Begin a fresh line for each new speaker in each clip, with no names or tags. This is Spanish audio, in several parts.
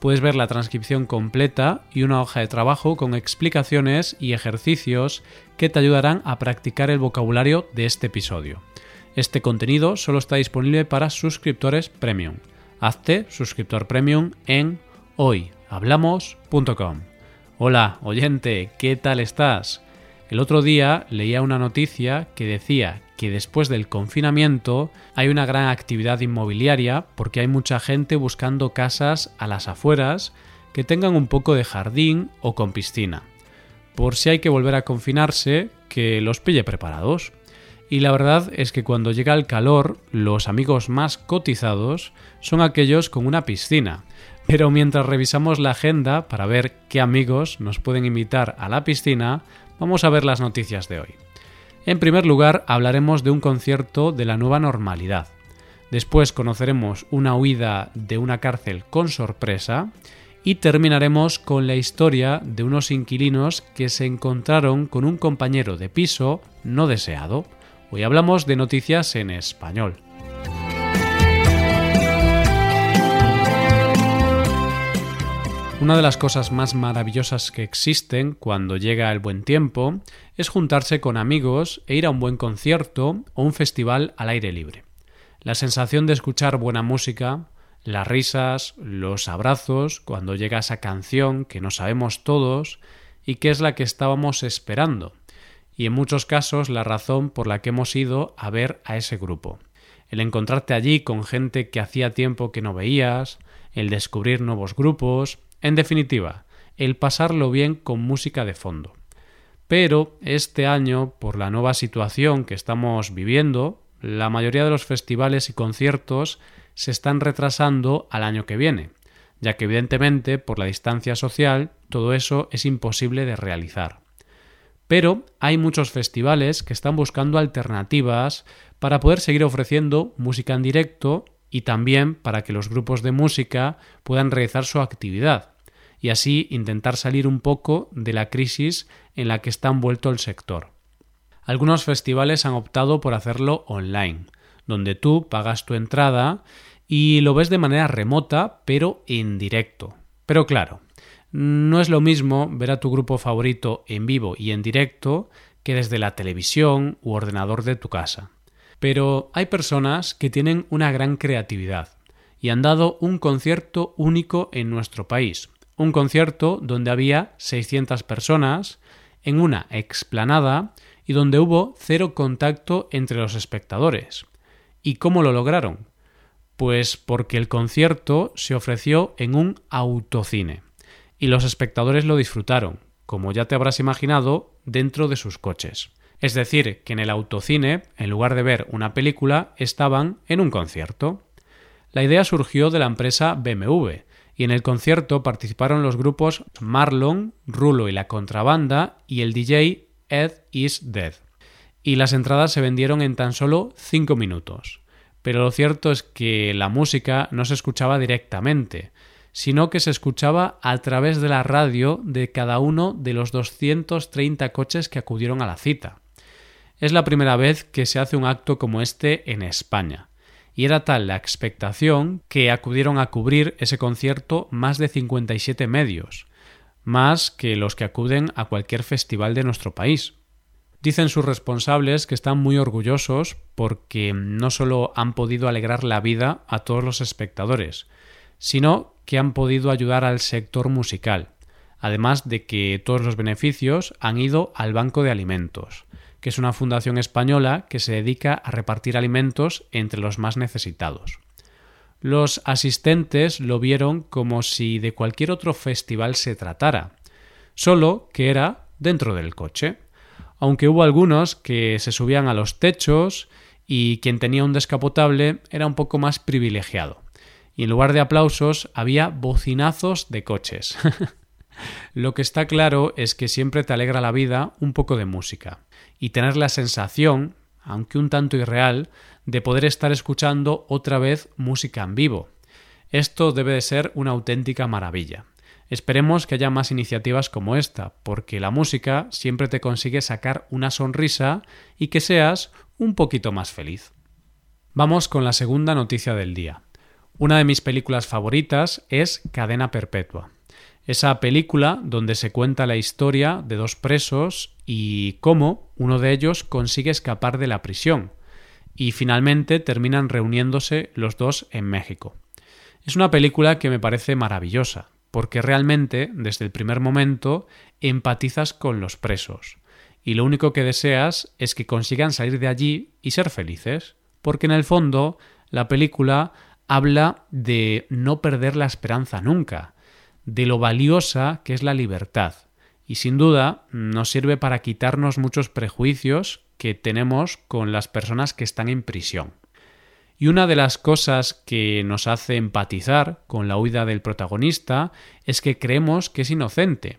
puedes ver la transcripción completa y una hoja de trabajo con explicaciones y ejercicios que te ayudarán a practicar el vocabulario de este episodio. Este contenido solo está disponible para suscriptores premium. Hazte suscriptor premium en hoyhablamos.com. Hola, oyente, ¿qué tal estás? El otro día leía una noticia que decía que después del confinamiento hay una gran actividad inmobiliaria porque hay mucha gente buscando casas a las afueras que tengan un poco de jardín o con piscina. Por si hay que volver a confinarse, que los pille preparados. Y la verdad es que cuando llega el calor, los amigos más cotizados son aquellos con una piscina. Pero mientras revisamos la agenda para ver qué amigos nos pueden invitar a la piscina, vamos a ver las noticias de hoy. En primer lugar, hablaremos de un concierto de la nueva normalidad. Después conoceremos una huida de una cárcel con sorpresa y terminaremos con la historia de unos inquilinos que se encontraron con un compañero de piso no deseado. Hoy hablamos de noticias en español. Una de las cosas más maravillosas que existen cuando llega el buen tiempo es juntarse con amigos e ir a un buen concierto o un festival al aire libre. La sensación de escuchar buena música, las risas, los abrazos, cuando llega esa canción que no sabemos todos y que es la que estábamos esperando, y en muchos casos la razón por la que hemos ido a ver a ese grupo. El encontrarte allí con gente que hacía tiempo que no veías, el descubrir nuevos grupos, en definitiva, el pasarlo bien con música de fondo. Pero este año, por la nueva situación que estamos viviendo, la mayoría de los festivales y conciertos se están retrasando al año que viene, ya que evidentemente por la distancia social todo eso es imposible de realizar. Pero hay muchos festivales que están buscando alternativas para poder seguir ofreciendo música en directo y también para que los grupos de música puedan realizar su actividad y así intentar salir un poco de la crisis en la que está envuelto el sector. Algunos festivales han optado por hacerlo online, donde tú pagas tu entrada y lo ves de manera remota pero en directo. Pero claro, no es lo mismo ver a tu grupo favorito en vivo y en directo que desde la televisión u ordenador de tu casa. Pero hay personas que tienen una gran creatividad y han dado un concierto único en nuestro país. Un concierto donde había 600 personas, en una explanada y donde hubo cero contacto entre los espectadores. ¿Y cómo lo lograron? Pues porque el concierto se ofreció en un autocine y los espectadores lo disfrutaron, como ya te habrás imaginado, dentro de sus coches. Es decir, que en el autocine, en lugar de ver una película, estaban en un concierto. La idea surgió de la empresa BMW, y en el concierto participaron los grupos Marlon, Rulo y la Contrabanda y el DJ Ed is Dead. Y las entradas se vendieron en tan solo 5 minutos. Pero lo cierto es que la música no se escuchaba directamente, sino que se escuchaba a través de la radio de cada uno de los 230 coches que acudieron a la cita. Es la primera vez que se hace un acto como este en España, y era tal la expectación que acudieron a cubrir ese concierto más de 57 medios, más que los que acuden a cualquier festival de nuestro país. Dicen sus responsables que están muy orgullosos porque no solo han podido alegrar la vida a todos los espectadores, sino que han podido ayudar al sector musical, además de que todos los beneficios han ido al Banco de Alimentos, que es una fundación española que se dedica a repartir alimentos entre los más necesitados. Los asistentes lo vieron como si de cualquier otro festival se tratara, solo que era dentro del coche, aunque hubo algunos que se subían a los techos y quien tenía un descapotable era un poco más privilegiado. Y en lugar de aplausos había bocinazos de coches. Lo que está claro es que siempre te alegra la vida un poco de música y tener la sensación, aunque un tanto irreal, de poder estar escuchando otra vez música en vivo. Esto debe de ser una auténtica maravilla. Esperemos que haya más iniciativas como esta, porque la música siempre te consigue sacar una sonrisa y que seas un poquito más feliz. Vamos con la segunda noticia del día. Una de mis películas favoritas es Cadena Perpetua. Esa película donde se cuenta la historia de dos presos y cómo uno de ellos consigue escapar de la prisión y finalmente terminan reuniéndose los dos en México. Es una película que me parece maravillosa, porque realmente, desde el primer momento, empatizas con los presos, y lo único que deseas es que consigan salir de allí y ser felices, porque en el fondo la película habla de no perder la esperanza nunca, de lo valiosa que es la libertad, y sin duda nos sirve para quitarnos muchos prejuicios que tenemos con las personas que están en prisión. Y una de las cosas que nos hace empatizar con la huida del protagonista es que creemos que es inocente,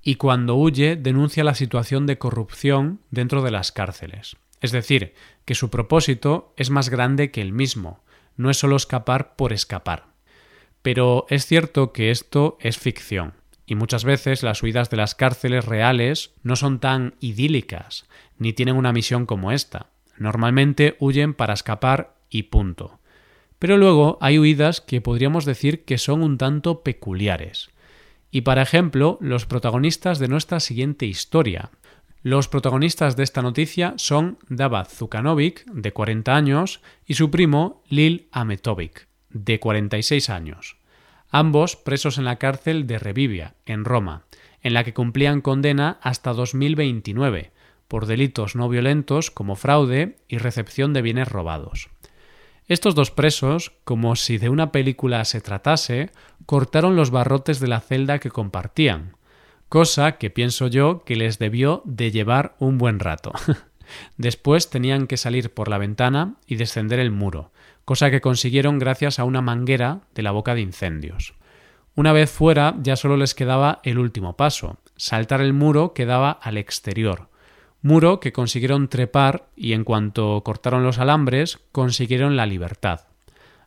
y cuando huye denuncia la situación de corrupción dentro de las cárceles. Es decir, que su propósito es más grande que el mismo, no es solo escapar por escapar. Pero es cierto que esto es ficción, y muchas veces las huidas de las cárceles reales no son tan idílicas, ni tienen una misión como esta. Normalmente huyen para escapar y punto. Pero luego hay huidas que podríamos decir que son un tanto peculiares. Y para ejemplo, los protagonistas de nuestra siguiente historia. Los protagonistas de esta noticia son David Zukanovic, de 40 años, y su primo Lil Ametovic, de 46 años. Ambos presos en la cárcel de Revivia, en Roma, en la que cumplían condena hasta 2029, por delitos no violentos como fraude y recepción de bienes robados. Estos dos presos, como si de una película se tratase, cortaron los barrotes de la celda que compartían, cosa que pienso yo que les debió de llevar un buen rato. Después tenían que salir por la ventana y descender el muro, cosa que consiguieron gracias a una manguera de la boca de incendios. Una vez fuera ya solo les quedaba el último paso, saltar el muro que daba al exterior, muro que consiguieron trepar y en cuanto cortaron los alambres consiguieron la libertad.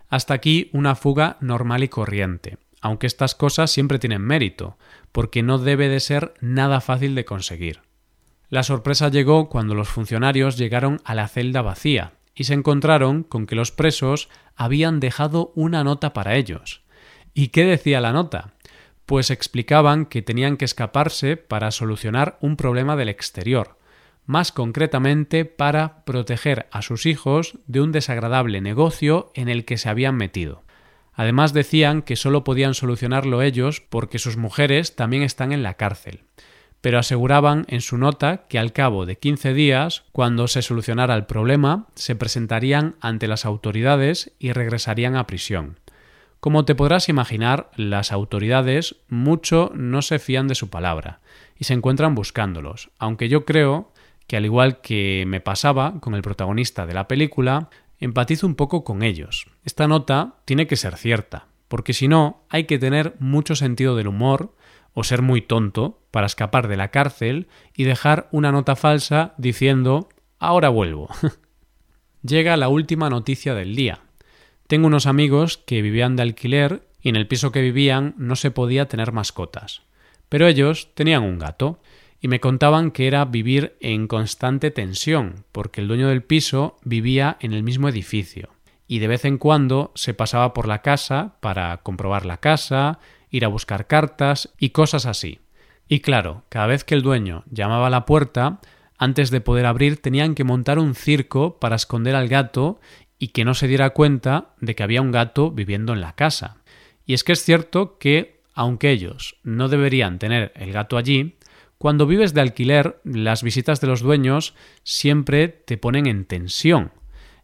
Hasta aquí una fuga normal y corriente, aunque estas cosas siempre tienen mérito, porque no debe de ser nada fácil de conseguir. La sorpresa llegó cuando los funcionarios llegaron a la celda vacía y se encontraron con que los presos habían dejado una nota para ellos. ¿Y qué decía la nota? Pues explicaban que tenían que escaparse para solucionar un problema del exterior, más concretamente para proteger a sus hijos de un desagradable negocio en el que se habían metido. Además decían que solo podían solucionarlo ellos porque sus mujeres también están en la cárcel, pero aseguraban en su nota que al cabo de 15 días, cuando se solucionara el problema, se presentarían ante las autoridades y regresarían a prisión. Como te podrás imaginar, las autoridades mucho no se fían de su palabra y se encuentran buscándolos, aunque yo creo que al igual que me pasaba con el protagonista de la película, empatizo un poco con ellos. Esta nota tiene que ser cierta, porque si no, hay que tener mucho sentido del humor o ser muy tonto para escapar de la cárcel y dejar una nota falsa diciendo ahora vuelvo. Llega la última noticia del día. Tengo unos amigos que vivían de alquiler y en el piso que vivían no se podía tener mascotas. Pero ellos tenían un gato y me contaban que era vivir en constante tensión, porque el dueño del piso vivía en el mismo edificio, y de vez en cuando se pasaba por la casa para comprobar la casa, ir a buscar cartas y cosas así. Y claro, cada vez que el dueño llamaba a la puerta, antes de poder abrir tenían que montar un circo para esconder al gato y que no se diera cuenta de que había un gato viviendo en la casa. Y es que es cierto que, aunque ellos no deberían tener el gato allí, cuando vives de alquiler, las visitas de los dueños siempre te ponen en tensión.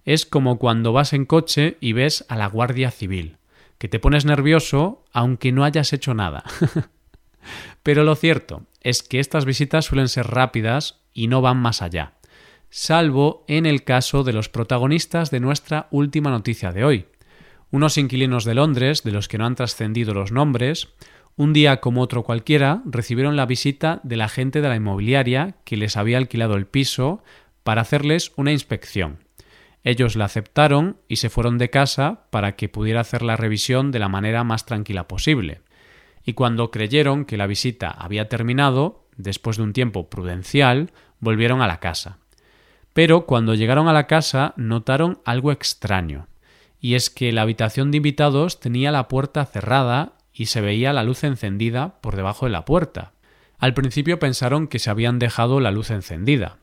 Es como cuando vas en coche y ves a la Guardia Civil, que te pones nervioso aunque no hayas hecho nada. Pero lo cierto es que estas visitas suelen ser rápidas y no van más allá, salvo en el caso de los protagonistas de nuestra última noticia de hoy. Unos inquilinos de Londres, de los que no han trascendido los nombres, Un día como otro cualquiera recibieron la visita del agente de la inmobiliaria que les había alquilado el piso para hacerles una inspección. Ellos la aceptaron y se fueron de casa para que pudiera hacer la revisión de la manera más tranquila posible. Y cuando creyeron que la visita había terminado, después de un tiempo prudencial, volvieron a la casa. Pero cuando llegaron a la casa notaron algo extraño, y es que la habitación de invitados tenía la puerta cerrada y se veía la luz encendida por debajo de la puerta. Al principio pensaron que se habían dejado la luz encendida,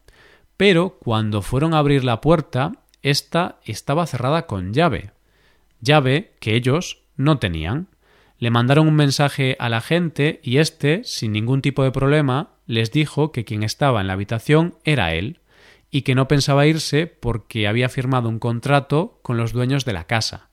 pero cuando fueron a abrir la puerta esta estaba cerrada con llave, llave que ellos no tenían. Le mandaron un mensaje a la gente y éste, sin ningún tipo de problema, les dijo que quien estaba en la habitación era él y que no pensaba irse porque había firmado un contrato con los dueños de la casa,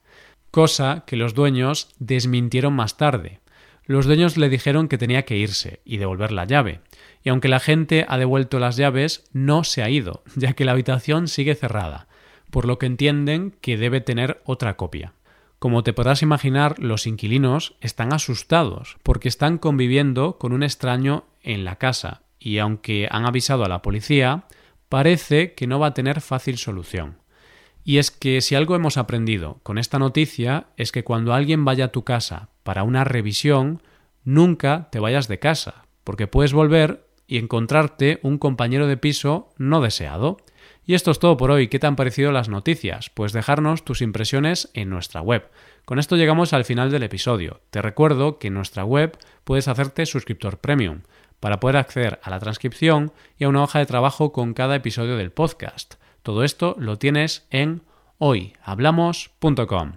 cosa que los dueños desmintieron más tarde. Los dueños le dijeron que tenía que irse y devolver la llave, y aunque la gente ha devuelto las llaves, no se ha ido, ya que la habitación sigue cerrada, por lo que entienden que debe tener otra copia. Como te podrás imaginar, los inquilinos están asustados porque están conviviendo con un extraño en la casa y aunque han avisado a la policía, parece que no va a tener fácil solución. Y es que si algo hemos aprendido con esta noticia es que cuando alguien vaya a tu casa para una revisión, nunca te vayas de casa, porque puedes volver y encontrarte un compañero de piso no deseado. Y esto es todo por hoy. ¿Qué te han parecido las noticias? Pues dejarnos tus impresiones en nuestra web. Con esto llegamos al final del episodio. Te recuerdo que en nuestra web puedes hacerte suscriptor premium para poder acceder a la transcripción y a una hoja de trabajo con cada episodio del podcast. Todo esto lo tienes en hoyhablamos.com.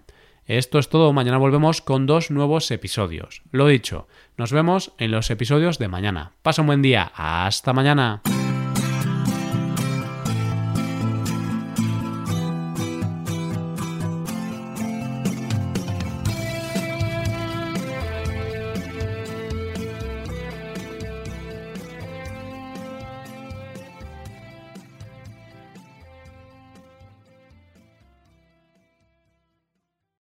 Esto es todo, mañana volvemos con dos nuevos episodios. Lo dicho, nos vemos en los episodios de mañana. Pasa un buen día, hasta mañana.